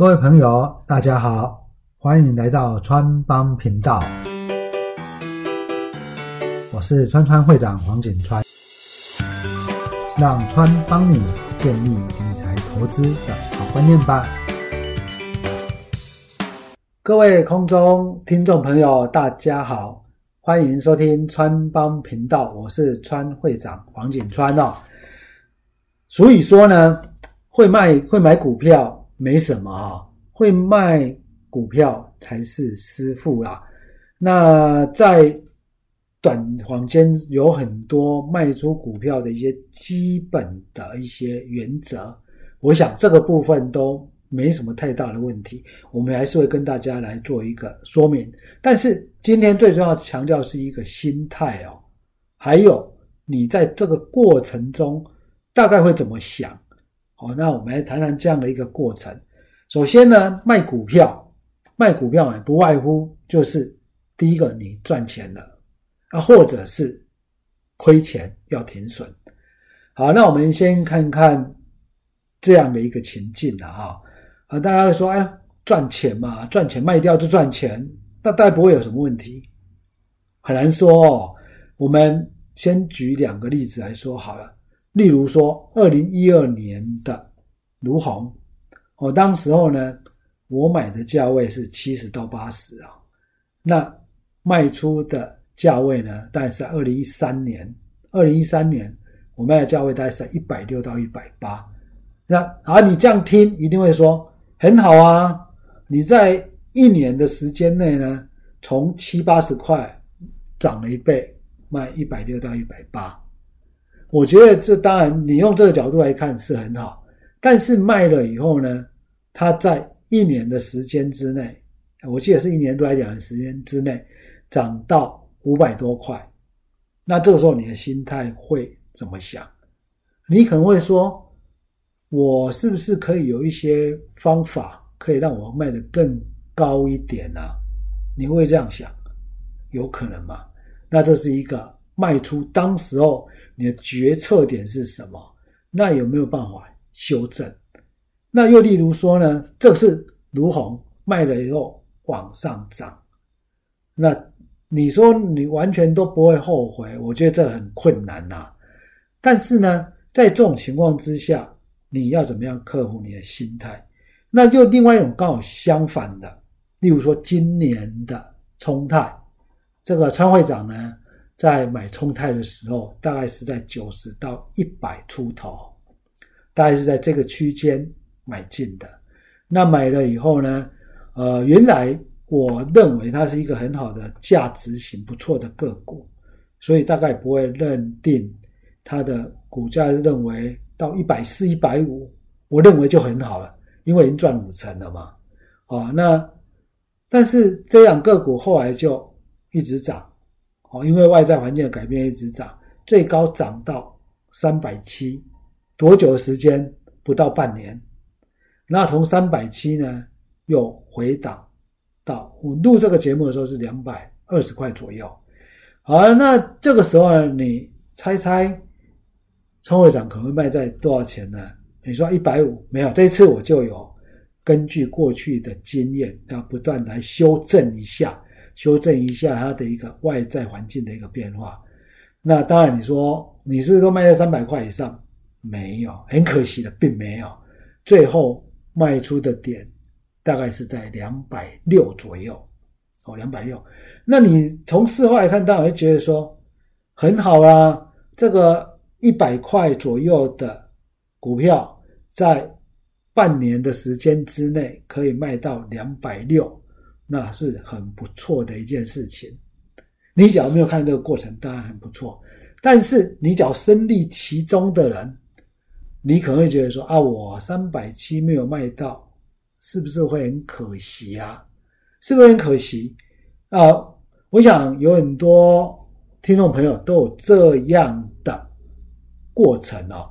各位朋友，大家好，欢迎来到川帮频道，我是川川会长黄景川，让川帮你建立理财投资的好观念吧。各位空中听众朋友，大家好，欢迎收听川帮频道，我是川会长黄景川哦。所以说呢，会卖会买股票。没什么啊，会卖股票才是师傅啦。那在短房间有很多卖出股票的一些基本的一些原则，我想这个部分都没什么太大的问题。我们还是会跟大家来做一个说明。但是今天最重要强调是一个心态哦，还有你在这个过程中大概会怎么想。好，那我们来谈谈这样的一个过程。首先呢，卖股票，卖股票不外乎就是第一个，你赚钱了啊，或者是亏钱要停损。好，那我们先看看这样的一个情境了哈。啊，大家会说，哎，赚钱嘛，赚钱卖掉就赚钱，那大概不会有什么问题。很难说哦。我们先举两个例子来说好了。例如说，二零一二年的卢红，我当时候呢，我买的价位是七十到八十啊，那卖出的价位呢，大概是二零一三年，二零一三年我卖的价位大概是一百六到一百八。那啊，你这样听一定会说很好啊，你在一年的时间内呢，从七八十块涨了一倍，卖一百六到一百八。我觉得这当然，你用这个角度来看是很好，但是卖了以后呢，它在一年的时间之内，我记得是一年多还两年时间之内，涨到五百多块，那这个时候你的心态会怎么想？你可能会说，我是不是可以有一些方法可以让我卖得更高一点呢？你会这样想？有可能吗？那这是一个卖出当时候。你的决策点是什么？那有没有办法修正？那又例如说呢？这是卢红卖了以后往上涨，那你说你完全都不会后悔？我觉得这很困难呐。但是呢，在这种情况之下，你要怎么样克服你的心态？那又另外一种刚好相反的，例如说今年的冲泰，这个川会长呢？在买冲泰的时候，大概是在九十到一百出头，大概是在这个区间买进的。那买了以后呢，呃，原来我认为它是一个很好的价值型不错的个股，所以大概不会认定它的股价认为到一百四、一百五，我认为就很好了，因为已经赚五成了嘛。啊，那但是这样个股后来就一直涨。哦，因为外在环境的改变一直涨，最高涨到三百七，多久的时间？不到半年。那从三百七呢，又回档到我录这个节目的时候是两百二十块左右。好，那这个时候呢，你猜猜，创会长可能会卖在多少钱呢？你说一百五，没有，这次我就有根据过去的经验，要不断来修正一下。修正一下它的一个外在环境的一个变化，那当然你说你是不是都卖在三百块以上？没有，很可惜的，并没有。最后卖出的点大概是在两百六左右，哦，两百六。那你从事后来看，当然会觉得说很好啊，这个一百块左右的股票，在半年的时间之内可以卖到两百六。那是很不错的一件事情。你只要没有看这个过程，当然很不错。但是你只要身历其中的人，你可能会觉得说：啊，我三百七没有卖到，是不是会很可惜啊？是不是很可惜啊？我想有很多听众朋友都有这样的过程哦。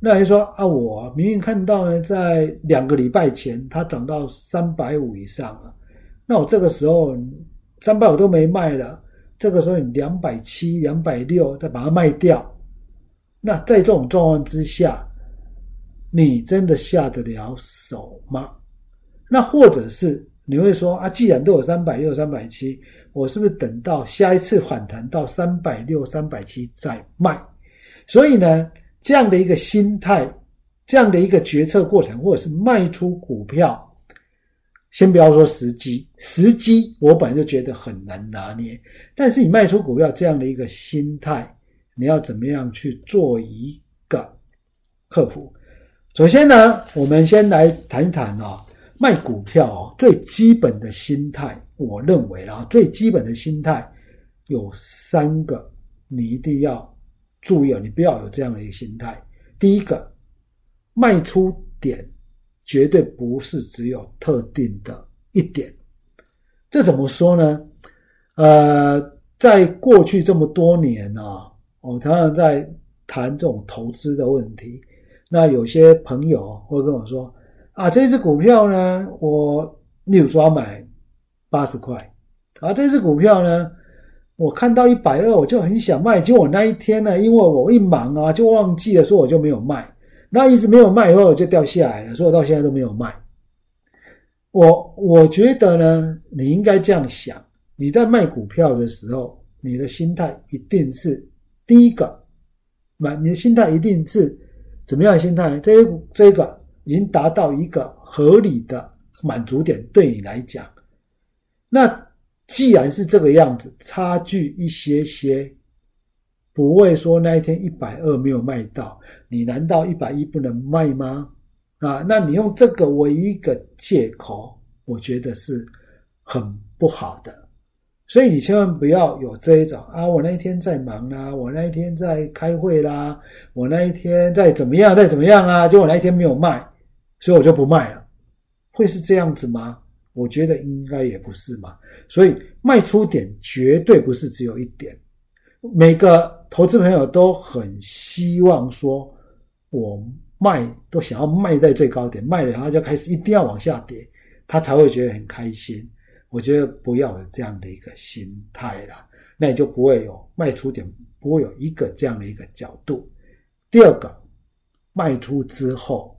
那就说啊，我明明看到呢，在两个礼拜前它涨到三百五以上了。那我这个时候三百五都没卖了，这个时候你两百七、两百六再把它卖掉，那在这种状况之下，你真的下得了手吗？那或者是你会说啊，既然都有三百六、三百七，我是不是等到下一次反弹到三百六、三百七再卖？所以呢，这样的一个心态，这样的一个决策过程，或者是卖出股票。先不要说时机，时机我本来就觉得很难拿捏。但是你卖出股票这样的一个心态，你要怎么样去做一个克服？首先呢，我们先来谈一谈啊，卖股票最基本的心态，我认为啊，最基本的心态有三个，你一定要注意啊，你不要有这样的一个心态。第一个，卖出点。绝对不是只有特定的一点，这怎么说呢？呃，在过去这么多年啊，我常常在谈这种投资的问题。那有些朋友会跟我说：“啊，这只股票呢，我例如说买八十块，啊，这只股票呢，我看到一百二，我就很想卖，结果那一天呢，因为我一忙啊，就忘记了，所以我就没有卖。”那一直没有卖，以后就掉下来了，所以我到现在都没有卖。我我觉得呢，你应该这样想：你在卖股票的时候，你的心态一定是第一个，买你的心态一定是怎么样的心态？这这个已经达到一个合理的满足点，对你来讲，那既然是这个样子，差距一些些。不会说那一天一百二没有卖到，你难道一百一不能卖吗？啊，那你用这个为一个借口，我觉得是很不好的。所以你千万不要有这一种啊，我那一天在忙啦，我那一天在开会啦，我那一天在怎么样，在怎么样啊？结果那一天没有卖，所以我就不卖了。会是这样子吗？我觉得应该也不是嘛。所以卖出点绝对不是只有一点。每个投资朋友都很希望说，我卖都想要卖在最高点，卖了他就开始一定要往下跌，他才会觉得很开心。我觉得不要有这样的一个心态啦，那你就不会有卖出点，不会有一个这样的一个角度。第二个，卖出之后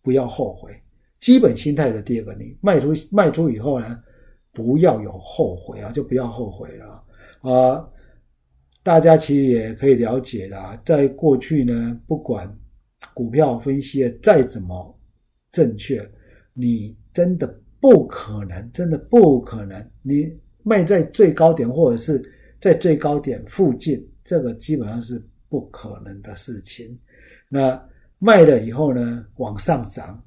不要后悔，基本心态的第二个，你卖出卖出以后呢，不要有后悔啊，就不要后悔了啊。大家其实也可以了解啦，在过去呢，不管股票分析的再怎么正确，你真的不可能，真的不可能，你卖在最高点或者是在最高点附近，这个基本上是不可能的事情。那卖了以后呢，往上涨，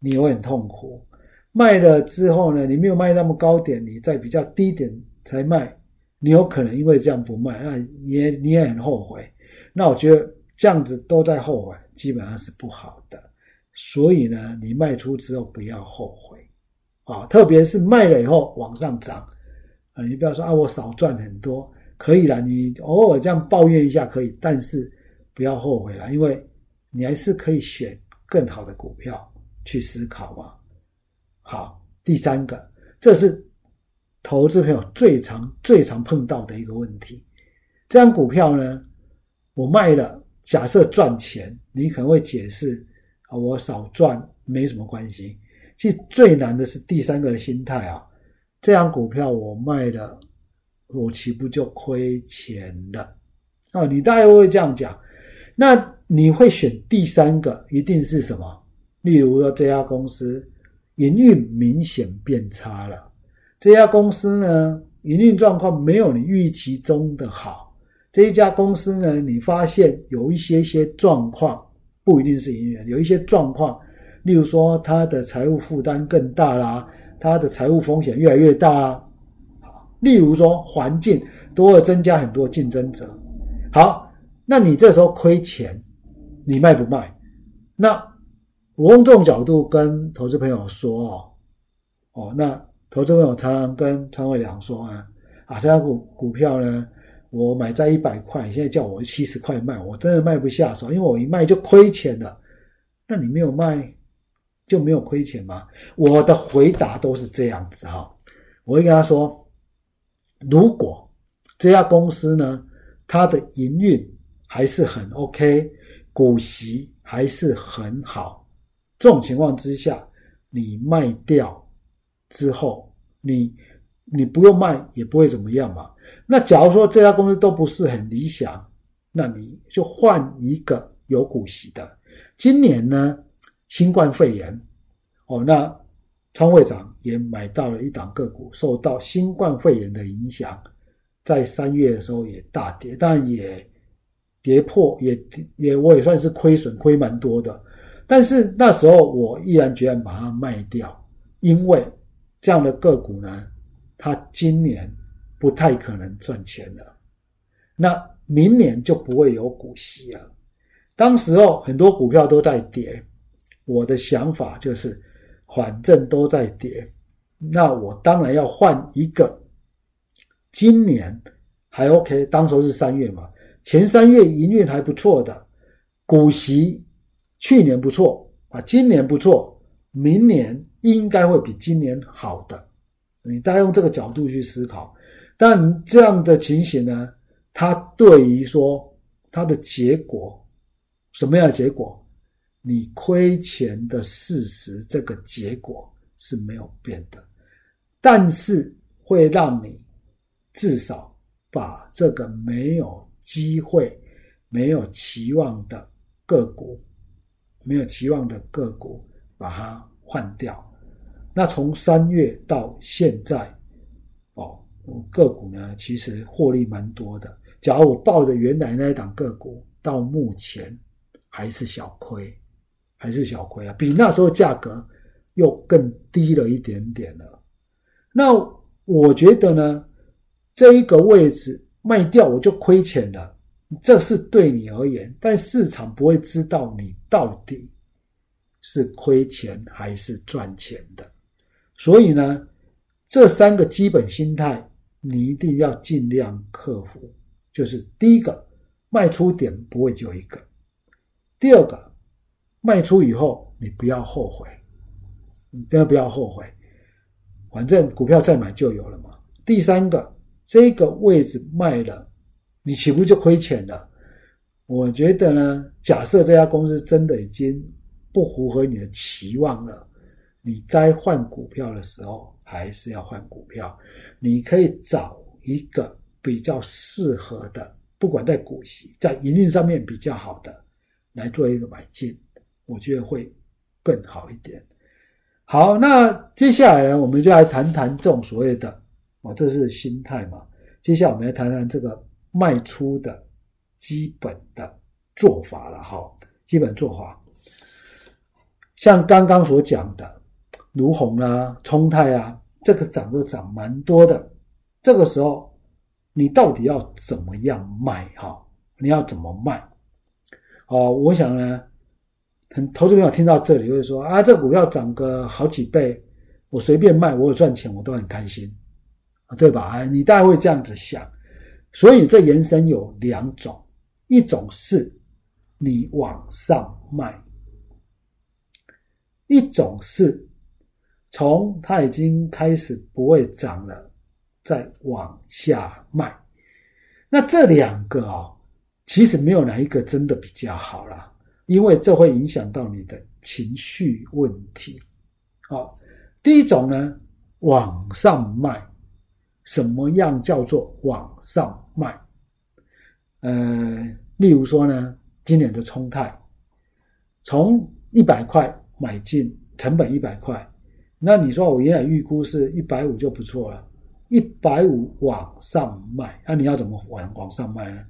你会很痛苦；卖了之后呢，你没有卖那么高点，你在比较低点才卖。你有可能因为这样不卖，那也你也很后悔。那我觉得这样子都在后悔，基本上是不好的。所以呢，你卖出之后不要后悔啊，特别是卖了以后往上涨啊，你不要说啊，我少赚很多，可以了，你偶尔这样抱怨一下可以，但是不要后悔了，因为你还是可以选更好的股票去思考嘛。好，第三个，这是。投资朋友最常、最常碰到的一个问题，这张股票呢，我卖了，假设赚钱，你可能会解释啊，我少赚没什么关系。其实最难的是第三个的心态啊，这张股票我卖了，我岂不就亏钱了？啊，你大概会这样讲。那你会选第三个，一定是什么？例如说，这家公司营运明显变差了。这家公司呢，营运状况没有你预期中的好。这一家公司呢，你发现有一些些状况，不一定是营运，有一些状况，例如说它的财务负担更大啦，它的财务风险越来越大啊。例如说环境都会增加很多竞争者。好，那你这时候亏钱，你卖不卖？那我用这种角度跟投资朋友说哦，哦，那。投资朋友常常跟川伟良说啊，啊，这家股股票呢，我买在一百块，现在叫我七十块卖，我真的卖不下手，因为我一卖就亏钱了。那你没有卖就没有亏钱吗？我的回答都是这样子哈，我会跟他说，如果这家公司呢，它的营运还是很 OK，股息还是很好，这种情况之下。你卖掉之后，你你不用卖也不会怎么样嘛。那假如说这家公司都不是很理想，那你就换一个有股息的。今年呢，新冠肺炎，哦，那川会长也买到了一档个股，受到新冠肺炎的影响，在三月的时候也大跌，但也跌破，也也我也算是亏损，亏蛮多的。但是那时候我毅然决然把它卖掉，因为这样的个股呢，它今年不太可能赚钱了，那明年就不会有股息了。当时候很多股票都在跌，我的想法就是，反正都在跌，那我当然要换一个，今年还 OK，当时是三月嘛，前三月营运还不错的股息。去年不错啊，今年不错，明年应该会比今年好的。你大家用这个角度去思考，但这样的情形呢，它对于说它的结果，什么样的结果？你亏钱的事实，这个结果是没有变的，但是会让你至少把这个没有机会、没有期望的个股。没有期望的个股，把它换掉。那从三月到现在，哦，个股呢其实获利蛮多的。假如我抱着原来那一档个股，到目前还是小亏，还是小亏啊，比那时候价格又更低了一点点了。那我觉得呢，这一个位置卖掉我就亏钱了。这是对你而言，但市场不会知道你到底是亏钱还是赚钱的。所以呢，这三个基本心态你一定要尽量克服。就是第一个，卖出点不会只有一个；第二个，卖出以后你不要后悔，你真的不要后悔，反正股票再买就有了嘛。第三个，这个位置卖了。你岂不就亏钱了？我觉得呢，假设这家公司真的已经不符合你的期望了，你该换股票的时候还是要换股票。你可以找一个比较适合的，不管在股息、在营运上面比较好的来做一个买进，我觉得会更好一点。好，那接下来呢，我们就来谈谈这种所谓的，哦，这是心态嘛。接下来我们来谈谈这个。卖出的基本的做法了哈，基本做法，像刚刚所讲的，如虹啦、冲泰啊，这个涨都涨蛮多的。这个时候，你到底要怎么样卖哈？你要怎么卖？哦，我想呢，很投资朋友听到这里会说啊，这股票涨个好几倍，我随便卖，我有赚钱，我都很开心，对吧？哎，你大概会这样子想。所以这延伸有两种，一种是你往上卖，一种是从它已经开始不会涨了，再往下卖。那这两个啊，其实没有哪一个真的比较好啦，因为这会影响到你的情绪问题。好，第一种呢，往上卖。什么样叫做往上卖？呃，例如说呢，今年的冲泰，从一百块买进，成本一百块，那你说我原来预估是一百五就不错了，一百五往上卖，那你要怎么往往上卖呢？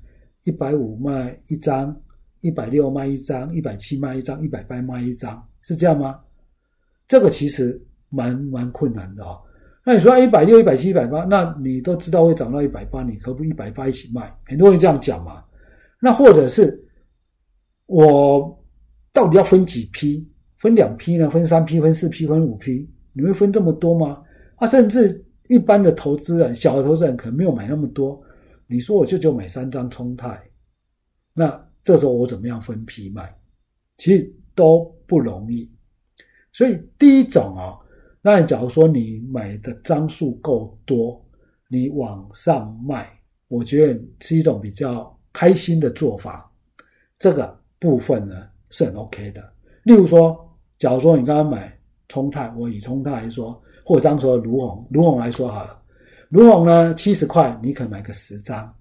一百五卖一张，一百六卖一张，一百七卖一张，一百八卖一张，是这样吗？这个其实蛮蛮困难的哦。那你说一百六、一百七、一百八，那你都知道会涨到一百八，你何不一百八一起卖？很多人这样讲嘛。那或者是我到底要分几批？分两批呢？分三批？分四批？分五批？你会分这么多吗？啊，甚至一般的投资人、小的投资人可能没有买那么多。你说我就就买三张冲泰，那这时候我怎么样分批卖？其实都不容易。所以第一种啊。那假如说你买的张数够多，你往上卖，我觉得是一种比较开心的做法。这个部分呢是很 OK 的。例如说，假如说你刚刚买冲泰，我以冲泰来说，或者当时的卢红，卢红来说好了，卢红呢七十块，你可以买个十张，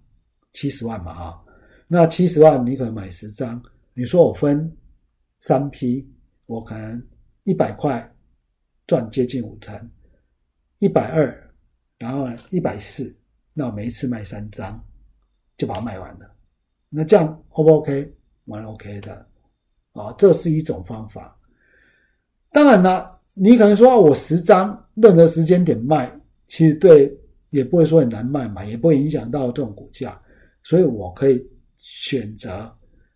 七十万嘛哈，那七十万你可以买十张，你说我分三批，我可能一百块赚接近五成，一百二，然后一百四，那我每一次卖三张，就把它卖完了，那这样 O 不 OK？蛮 OK 的，啊，这是一种方法。当然了，你可能说我十张任何时间点卖，其实对也不会说很难卖嘛，也不会影响到这种股价，所以我可以选择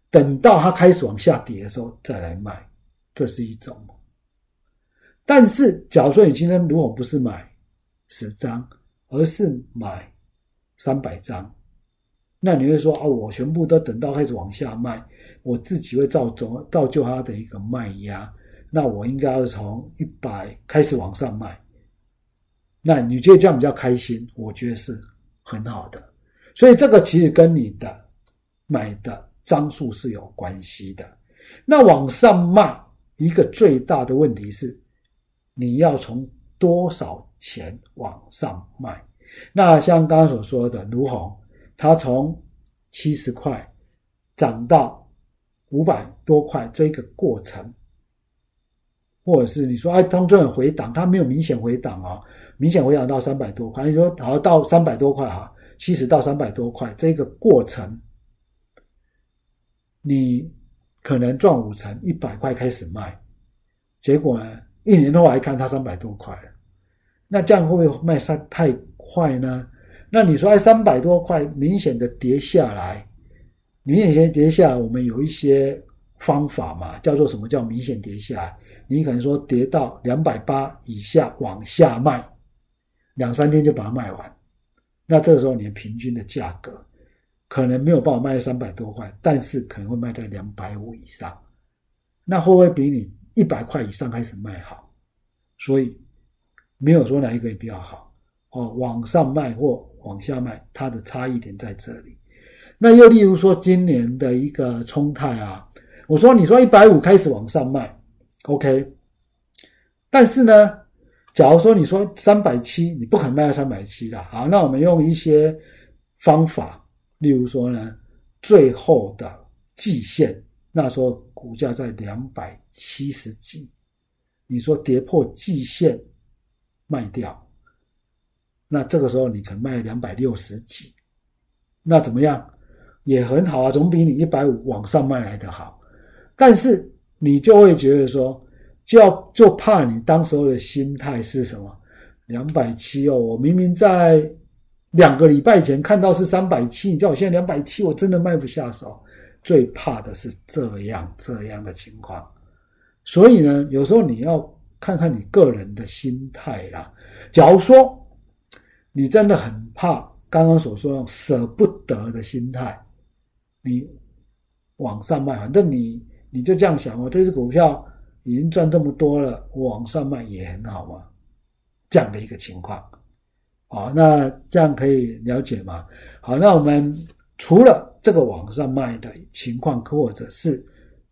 等到它开始往下跌的时候再来卖，这是一种。但是，假如说你今天如果不是买十张，而是买三百张。那你会说啊，我全部都等到开始往下卖，我自己会造成造就它的一个卖压。那我应该要从一百开始往上卖。那你觉得这样比较开心？我觉得是很好的。所以这个其实跟你的买的张数是有关系的。那往上卖一个最大的问题是，你要从多少钱往上卖？那像刚刚所说的卢红。它从七十块涨到五百多块，这个过程，或者是你说哎，当中有回档，它没有明显回档啊，明显回档到三百多块，你说好到三百多块哈，七十到三百多块这个过程，你可能赚五成，一百块开始卖，结果呢，一年后来看它三百多块，那这样会不会卖太太快呢？那你说，哎，三百多块明显的跌下来，明显跌下来，我们有一些方法嘛，叫做什么叫明显跌下来？你可能说跌到两百八以下往下卖，两三天就把它卖完，那这个时候你的平均的价格可能没有办法卖三百多块，但是可能会卖在两百五以上，那会不会比你一百块以上开始卖好？所以没有说哪一个也比较好哦，往上卖或。往下卖，它的差异点在这里。那又例如说，今年的一个冲泰啊，我说你说一百五开始往上卖，OK。但是呢，假如说你说三百七，你不可能卖到三百七的。好，那我们用一些方法，例如说呢，最后的季线，那时候股价在两百七十几，你说跌破季线卖掉。那这个时候你可能卖两百六十几，那怎么样？也很好啊，总比你一百五往上卖来的好。但是你就会觉得说，就要就怕你当时候的心态是什么？两百七哦，我明明在两个礼拜前看到是三百七，你叫我现在两百七，我真的卖不下手。最怕的是这样这样的情况。所以呢，有时候你要看看你个人的心态啦。假如说。你真的很怕刚刚所说那种舍不得的心态，你往上卖，反正你你就这样想，我这只股票已经赚这么多了，往上卖也很好嘛，这样的一个情况，好，那这样可以了解吗？好，那我们除了这个往上卖的情况，或者是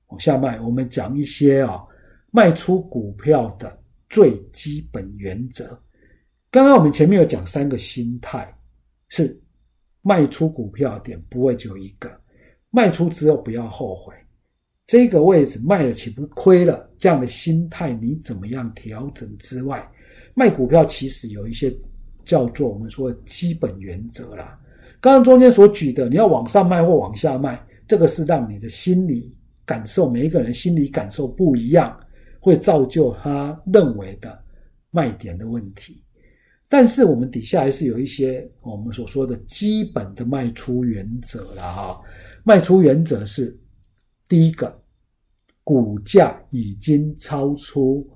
往下卖，我们讲一些啊卖出股票的最基本原则。刚刚我们前面有讲三个心态，是卖出股票点不会只有一个，卖出之后不要后悔，这个位置卖了岂不亏了？这样的心态你怎么样调整之外，卖股票其实有一些叫做我们说基本原则啦。刚刚中间所举的，你要往上卖或往下卖，这个是让你的心理感受，每一个人心理感受不一样，会造就他认为的卖点的问题。但是我们底下还是有一些我们所说的基本的卖出原则了哈。卖出原则是第一个，股价已经超出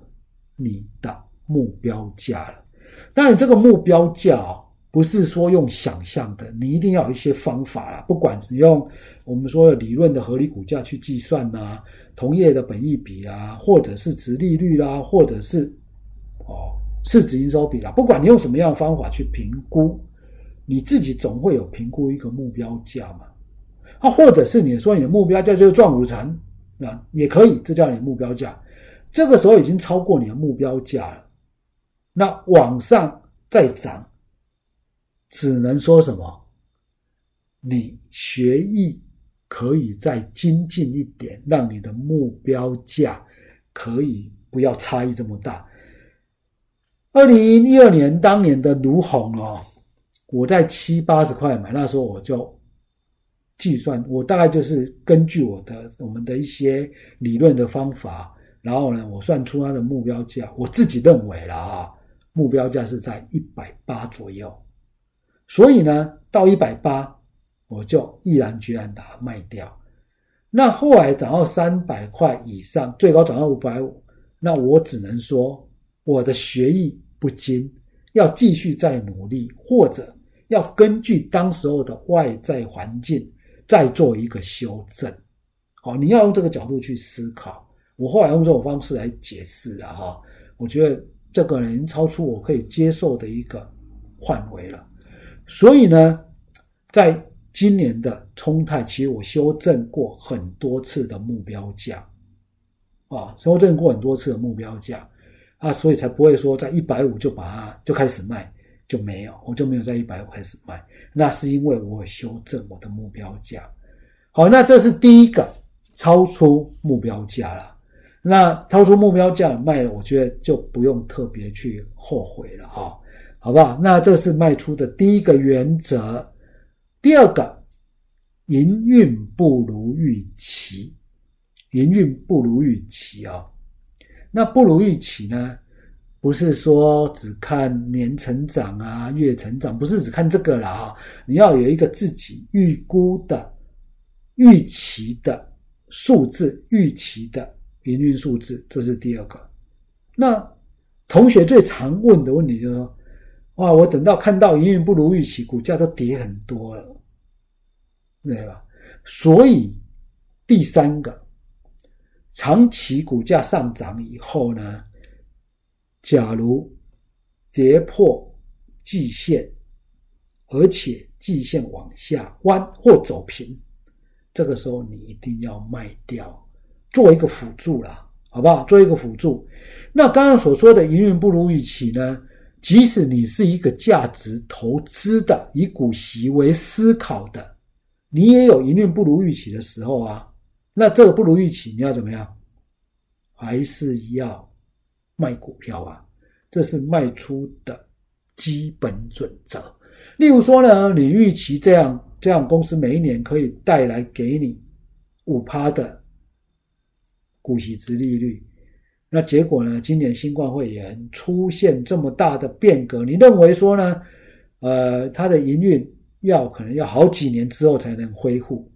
你的目标价了。当然，这个目标价不是说用想象的，你一定要有一些方法啦。不管是用我们说的理论的合理股价去计算呐，同业的本益比啊，或者是值利率啦，或者是哦。市值营收比啦，不管你用什么样的方法去评估，你自己总会有评估一个目标价嘛。啊，或者是你说你的目标价就是赚五成，那也可以，这叫你目标价。这个时候已经超过你的目标价了。那往上再涨，只能说什么？你学艺可以再精进一点，让你的目标价可以不要差异这么大。二零一二年当年的卢红哦，我在七八十块买，那时候我就计算，我大概就是根据我的我们的一些理论的方法，然后呢，我算出它的目标价，我自己认为了啊，目标价是在一百八左右，所以呢，到一百八我就毅然决然把它卖掉。那后来涨到三百块以上，最高涨到五百五，那我只能说我的学艺。不精，要继续再努力，或者要根据当时候的外在环境再做一个修正。好，你要用这个角度去思考。我后来用这种方式来解释啊，哈，我觉得这个已经超出我可以接受的一个范围了。所以呢，在今年的冲泰，其实我修正过很多次的目标价，啊，修正过很多次的目标价。啊，所以才不会说在一百五就把它就开始卖，就没有，我就没有在一百五开始卖。那是因为我修正我的目标价。好，那这是第一个超出目标价了。那超出目标价卖了，我觉得就不用特别去后悔了哈，好不好？那这是卖出的第一个原则。第二个，营运不如预期，营运不如预期啊。那不如预期呢？不是说只看年成长啊、月成长，不是只看这个了啊！你要有一个自己预估的、预期的数字，预期的营运数字，这是第二个。那同学最常问的问题就是说：哇，我等到看到营运不如预期，股价都跌很多了，对吧？所以第三个。长期股价上涨以后呢，假如跌破季线，而且季线往下弯或走平，这个时候你一定要卖掉，做一个辅助啦，好不好？做一个辅助。那刚刚所说的营运不如预期呢，即使你是一个价值投资的，以股息为思考的，你也有营运不如预期的时候啊。那这个不如预期，你要怎么样？还是要卖股票啊？这是卖出的基本准则。例如说呢，你预期这样这样公司每一年可以带来给你五趴的股息值利率，那结果呢，今年新冠肺炎出现这么大的变革，你认为说呢？呃，它的营运要可能要好几年之后才能恢复。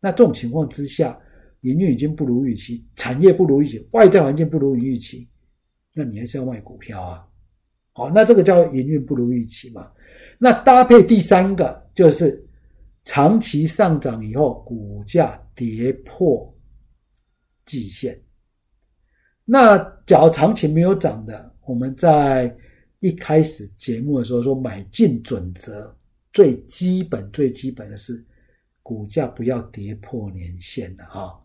那这种情况之下，营运已经不如预期，产业不如预期，外在环境不如预期，那你还是要卖股票啊？好，那这个叫营运不如预期嘛？那搭配第三个就是长期上涨以后，股价跌破季线。那假如长期没有涨的，我们在一开始节目的时候说，买进准则最基本、最基本的是股价不要跌破年线的哈。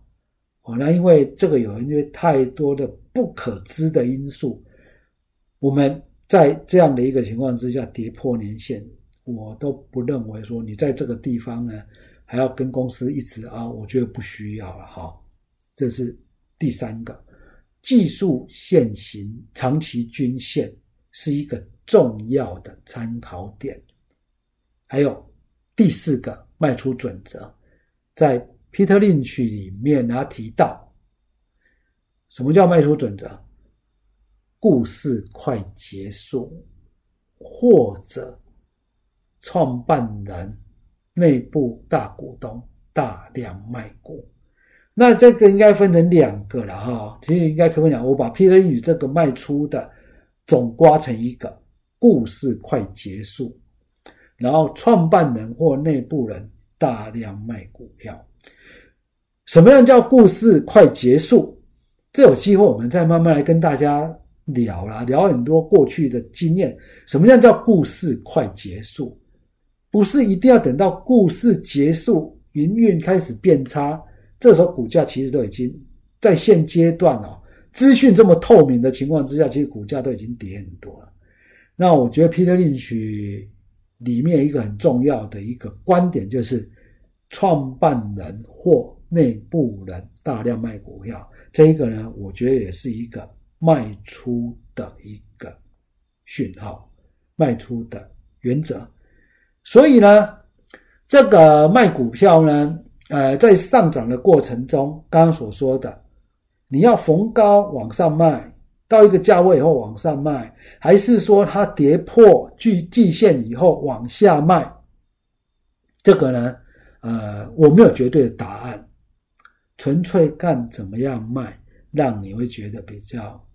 哦，那因为这个有因为太多的不可知的因素，我们在这样的一个情况之下跌破年限，我都不认为说你在这个地方呢还要跟公司一直啊，我觉得不需要了哈。这是第三个，技术线型长期均线是一个重要的参考点。还有第四个卖出准则，在。Peter Lynch 里面他提到，什么叫卖出准则？故事快结束，或者创办人内部大股东大量卖股。那这个应该分成两个了哈。其实应该可以讲，我把 Peter Lynch 这个卖出的总刮成一个故事快结束，然后创办人或内部人大量卖股票。什么样叫故事快结束？这有机会我们再慢慢来跟大家聊啦，聊很多过去的经验。什么样叫故事快结束？不是一定要等到故事结束，营运开始变差，这时候股价其实都已经在现阶段哦，资讯这么透明的情况之下，其实股价都已经跌很多了。那我觉得 Peter Lynch 里面一个很重要的一个观点就是，创办人或内部人大量卖股票，这个呢，我觉得也是一个卖出的一个讯号，卖出的原则。所以呢，这个卖股票呢，呃，在上涨的过程中，刚刚所说的，你要逢高往上卖，到一个价位以后往上卖，还是说它跌破距季线以后往下卖？这个呢，呃，我没有绝对的答案，纯粹看怎么样卖，让你会觉得比较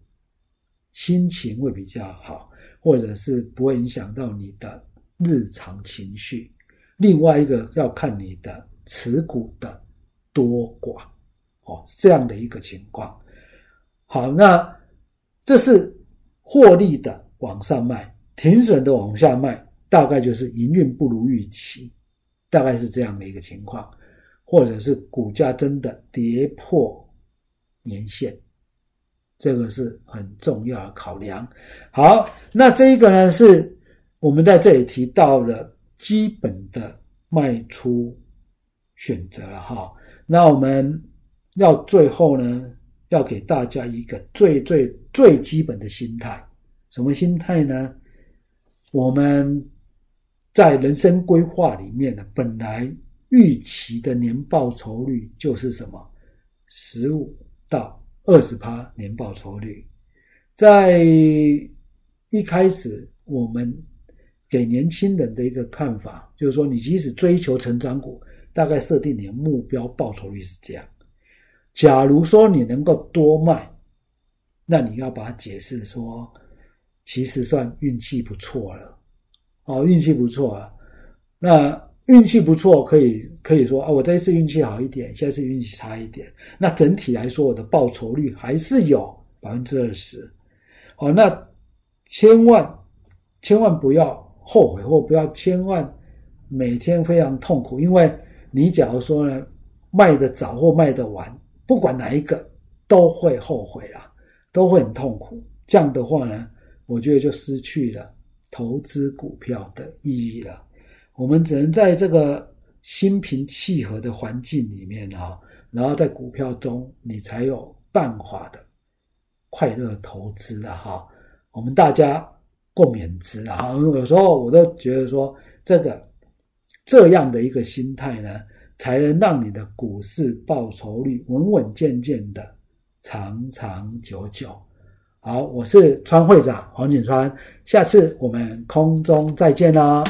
心情会比较好，或者是不会影响到你的。日常情绪，另外一个要看你的持股的多寡，哦，这样的一个情况。好，那这是获利的往上卖，停损的往下卖，大概就是营运不如预期，大概是这样的一个情况，或者是股价真的跌破年线，这个是很重要的考量。好，那这一个呢是。我们在这里提到了基本的卖出选择了哈，那我们要最后呢，要给大家一个最最最基本的心态，什么心态呢？我们在人生规划里面呢，本来预期的年报酬率就是什么？十五到二十趴年报酬率，在一开始我们。给年轻人的一个看法，就是说，你即使追求成长股，大概设定你的目标报酬率是这样。假如说你能够多卖，那你要把它解释说，其实算运气不错了。哦，运气不错啊。那运气不错，可以可以说啊，我这一次运气好一点，下一次运气差一点。那整体来说，我的报酬率还是有百分之二十。哦，那千万千万不要。后悔或不要，千万每天非常痛苦，因为你假如说呢，卖的早或卖的晚，不管哪一个都会后悔啊，都会很痛苦。这样的话呢，我觉得就失去了投资股票的意义了。我们只能在这个心平气和的环境里面啊，然后在股票中，你才有办法的快乐投资啊！哈，我们大家。共勉之啊！有时候我都觉得说，这个这样的一个心态呢，才能让你的股市报酬率稳稳健健的长长久久。好，我是川会长黄景川，下次我们空中再见啦。